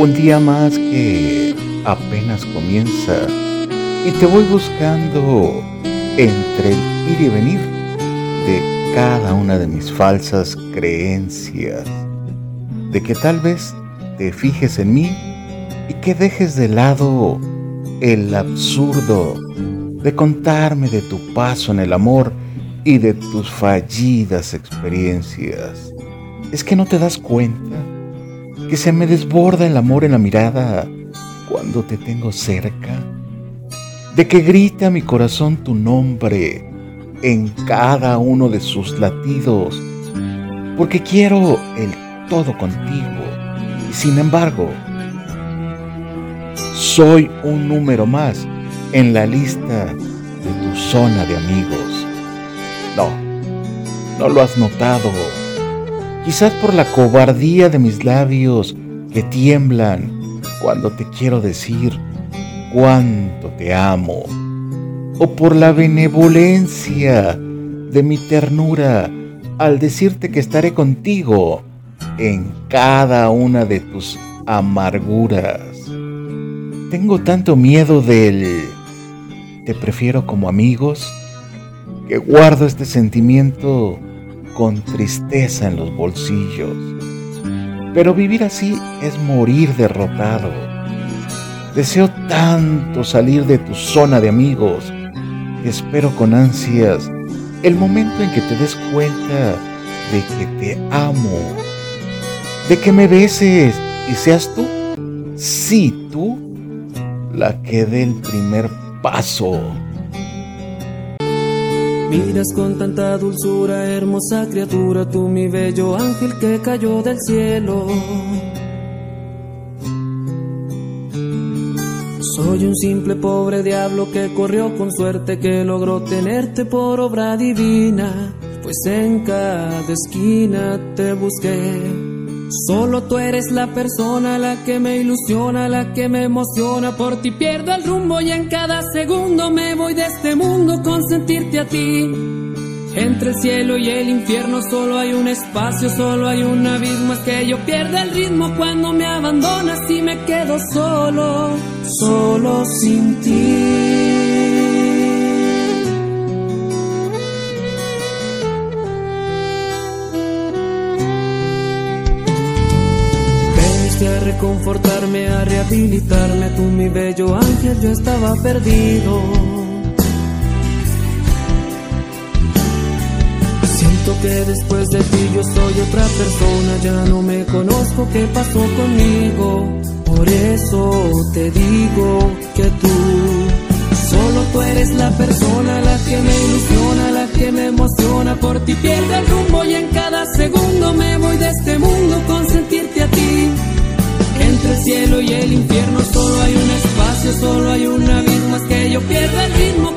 Un día más que apenas comienza y te voy buscando entre el ir y venir de cada una de mis falsas creencias, de que tal vez te fijes en mí y que dejes de lado el absurdo de contarme de tu paso en el amor y de tus fallidas experiencias. ¿Es que no te das cuenta que se me desborda el amor en la mirada cuando te tengo cerca? De que grita mi corazón tu nombre en cada uno de sus latidos, porque quiero el todo contigo. Y sin embargo, soy un número más en la lista de tu zona de amigos. No, no lo has notado. Quizás por la cobardía de mis labios que tiemblan cuando te quiero decir cuánto te amo. O por la benevolencia de mi ternura al decirte que estaré contigo en cada una de tus amarguras. Tengo tanto miedo del te prefiero como amigos que guardo este sentimiento con tristeza en los bolsillos. Pero vivir así es morir derrotado. Deseo tanto salir de tu zona de amigos espero con ansias el momento en que te des cuenta de que te amo, de que me beses y seas tú, sí tú, la que dé el primer paso. Miras con tanta dulzura, hermosa criatura, tú mi bello ángel que cayó del cielo. Soy un simple pobre diablo que corrió con suerte, que logró tenerte por obra divina, pues en cada esquina te busqué. Solo tú eres la persona, la que me ilusiona, la que me emociona. Por ti pierdo el rumbo y en cada segundo me voy de este mundo sentirte a ti. Entre el cielo y el infierno solo hay un espacio, solo hay un abismo. Es que yo pierdo el ritmo cuando me abandonas y me quedo solo, solo sin ti. a reconfortarme, a rehabilitarme, tú mi bello ángel, yo estaba perdido. Que después de ti yo soy otra persona, ya no me conozco qué pasó conmigo. Por eso te digo que tú, solo tú eres la persona, la que me ilusiona, la que me emociona. Por ti pierdo el rumbo y en cada segundo me voy de este mundo con sentirte a ti. Entre el cielo y el infierno solo hay un espacio, solo hay un abismo. Es que yo pierdo el ritmo